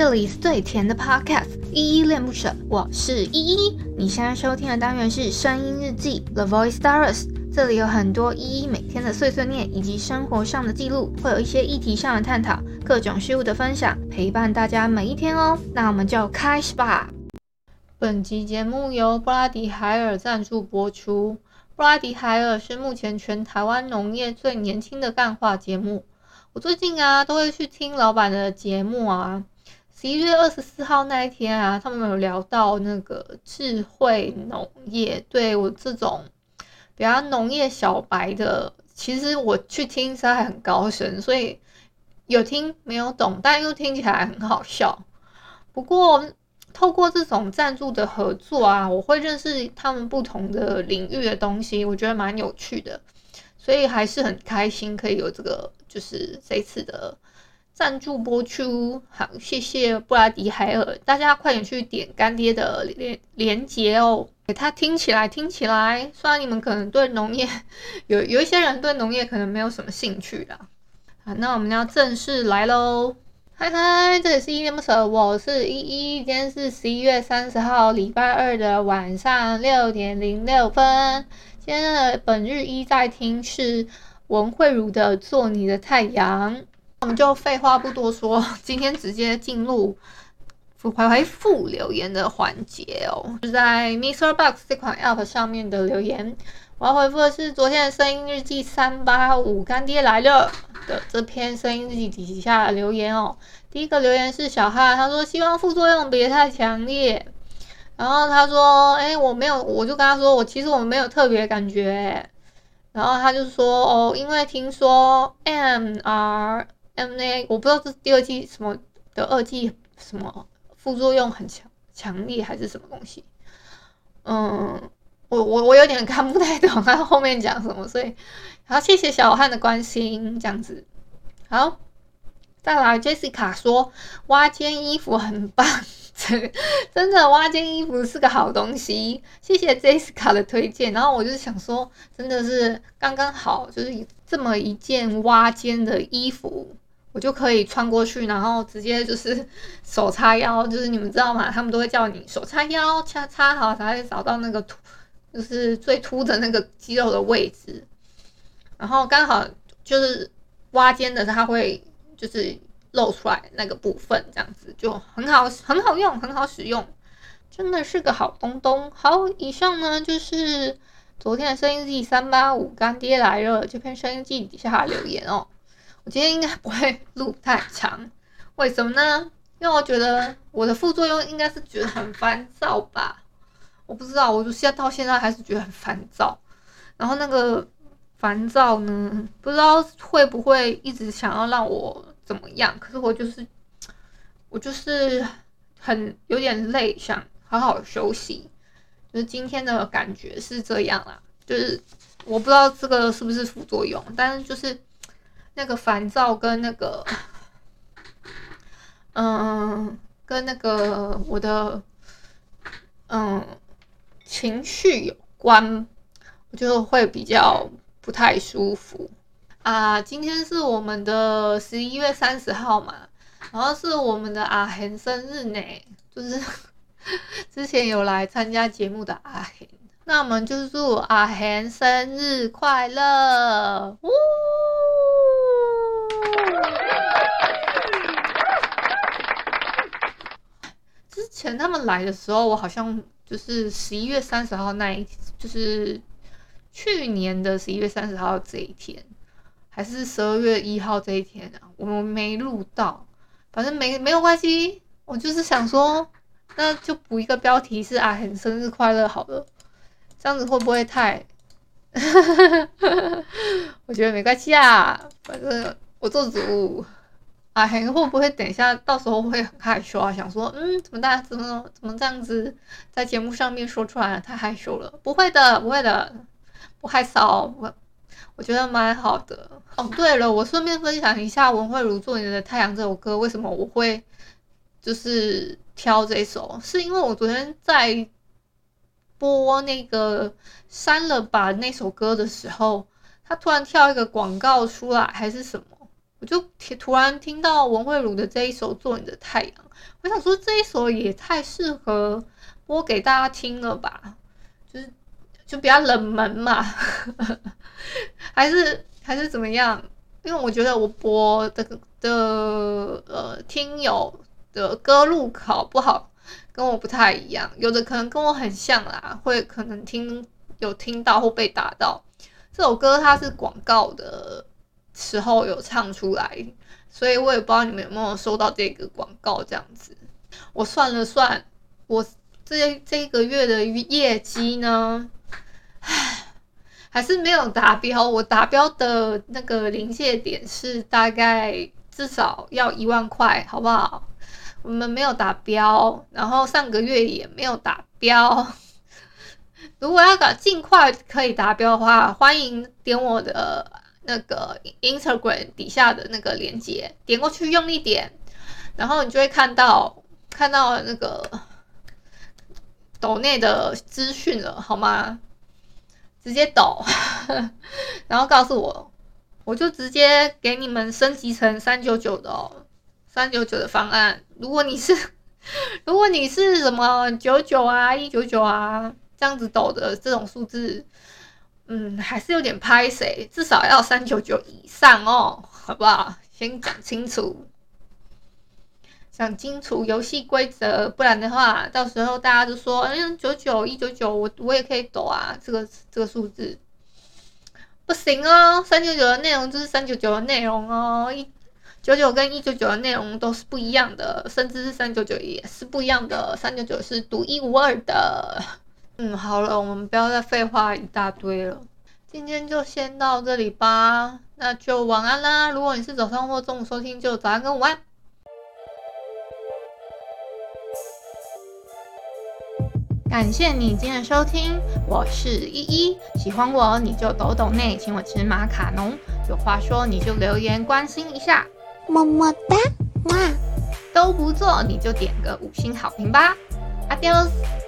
这里是最甜的 Podcast，依依恋不舍，我是依依。你现在收听的单元是声音日记 The Voice Diaries，这里有很多依依每天的碎碎念以及生活上的记录，会有一些议题上的探讨，各种事物的分享，陪伴大家每一天哦。那我们就开始吧。本集节目由布拉迪海尔赞助播出。布拉迪海尔是目前全台湾农业最年轻的干话节目。我最近啊，都会去听老板的节目啊。十一月二十四号那一天啊，他们有聊到那个智慧农业。对我这种比较农业小白的，其实我去听实在很高深，所以有听没有懂，但又听起来很好笑。不过透过这种赞助的合作啊，我会认识他们不同的领域的东西，我觉得蛮有趣的。所以还是很开心，可以有这个，就是这次的赞助播出。好，谢谢布拉迪海尔，大家快点去点干爹的连连接哦。给他听起来，听起来，虽然你们可能对农业有有一些人对农业可能没有什么兴趣啦。好，那我们要正式来喽。嗨嗨，这里是依依不舍，我是依依，今天是十一月三十号，礼拜二的晚上六点零六分。今天的本日一在听是文慧茹的《做你的太阳》，我们就废话不多说，今天直接进入回回复留言的环节哦。是在 Mister Box 这款 App 上面的留言，我要回复的是昨天的声音日记三八五干爹来了的这篇声音日记底下留言哦。第一个留言是小哈，他说希望副作用别太强烈。然后他说：“哎，我没有，我就跟他说，我其实我没有特别感觉。”然后他就说：“哦，因为听说 M R MNA，我不知道这是第二剂什么的二剂什么副作用很强强烈还是什么东西。”嗯，我我我有点看不太懂他后面讲什么，所以好，谢谢小汉的关心，这样子。好，再来，Jessica 说：“挖肩衣服很棒。”真的挖肩衣服是个好东西，谢谢 Jessica 的推荐。然后我就想说，真的是刚刚好，就是这么一件挖肩的衣服，我就可以穿过去，然后直接就是手叉腰，就是你们知道吗？他们都会叫你手叉腰，叉叉好才会找到那个凸，就是最凸的那个肌肉的位置。然后刚好就是挖肩的，它会就是。露出来那个部分，这样子就很好，很好用，很好使用，真的是个好东东。好，以上呢就是昨天的声音日记三八五干爹来了这篇声音日记底下留言哦。今天应该不会录太长，为什么呢？因为我觉得我的副作用应该是觉得很烦躁吧。我不知道，我就现在到现在还是觉得很烦躁。然后那个烦躁呢，不知道会不会一直想要让我。怎么样？可是我就是，我就是很有点累，想好好休息。就是今天的感觉是这样啦，就是我不知道这个是不是副作用，但是就是那个烦躁跟那个，嗯，跟那个我的嗯情绪有关，我就会比较不太舒服。啊，今天是我们的十一月三十号嘛，然后是我们的阿贤生日呢，就是 之前有来参加节目的阿贤，那我们就祝阿贤生日快乐！呜！之前他们来的时候，我好像就是十一月三十号那一，就是去年的十一月三十号这一天。还是十二月一号这一天啊，我们没录到，反正没没有关系，我就是想说，那就补一个标题是阿恒生日快乐好了，这样子会不会太？我觉得没关系啊，反正我做主。阿恒会不会等一下到时候会很害羞啊？想说，嗯，怎么大家怎么怎么这样子在节目上面说出来了，太害羞了？不会的，不会的，不害臊，我。我觉得蛮好的哦。对了，我顺便分享一下文慧茹做你的太阳这首歌，为什么我会就是挑这首？是因为我昨天在播那个删了吧那首歌的时候，他突然跳一个广告出来，还是什么？我就突然听到文慧茹的这一首《做你的太阳》，我想说这一首也太适合播给大家听了吧，就是就比较冷门嘛，还是还是怎么样？因为我觉得我播的的呃听友的歌路考不好，跟我不太一样，有的可能跟我很像啦，会可能听有听到或被打到。这首歌它是广告的时候有唱出来，所以我也不知道你们有没有收到这个广告这样子。我算了算，我这这个月的业绩呢，唉，还是没有达标。我达标的那个临界点是大概至少要一万块，好不好？我们没有达标，然后上个月也没有达标。如果要搞尽快可以达标的话，欢迎点我的那个 Instagram 底下的那个链接，点过去用力点，然后你就会看到看到那个抖内的资讯了，好吗？直接抖，然后告诉我，我就直接给你们升级成三九九的哦，三九九的方案。如果你是 如果你是什么九九啊，一九九啊。这样子抖的这种数字，嗯，还是有点拍谁，至少要三九九以上哦，好不好？先讲清楚，讲清楚游戏规则，不然的话，到时候大家就说，嗯，九九一九九，我我也可以抖啊，这个这个数字不行哦，三九九的内容就是三九九的内容哦，一九九跟一九九的内容都是不一样的，甚至是三九九也是不一样的，三九九是独一无二的。嗯，好了，我们不要再废话一大堆了。今天就先到这里吧，那就晚安啦。如果你是早上或中午收听，就早安跟午安。感谢你今天的收听，我是依依。喜欢我你就抖抖内，请我吃马卡龙。有话说你就留言关心一下，么么哒，哇，都不做你就点个五星好评吧。Adios。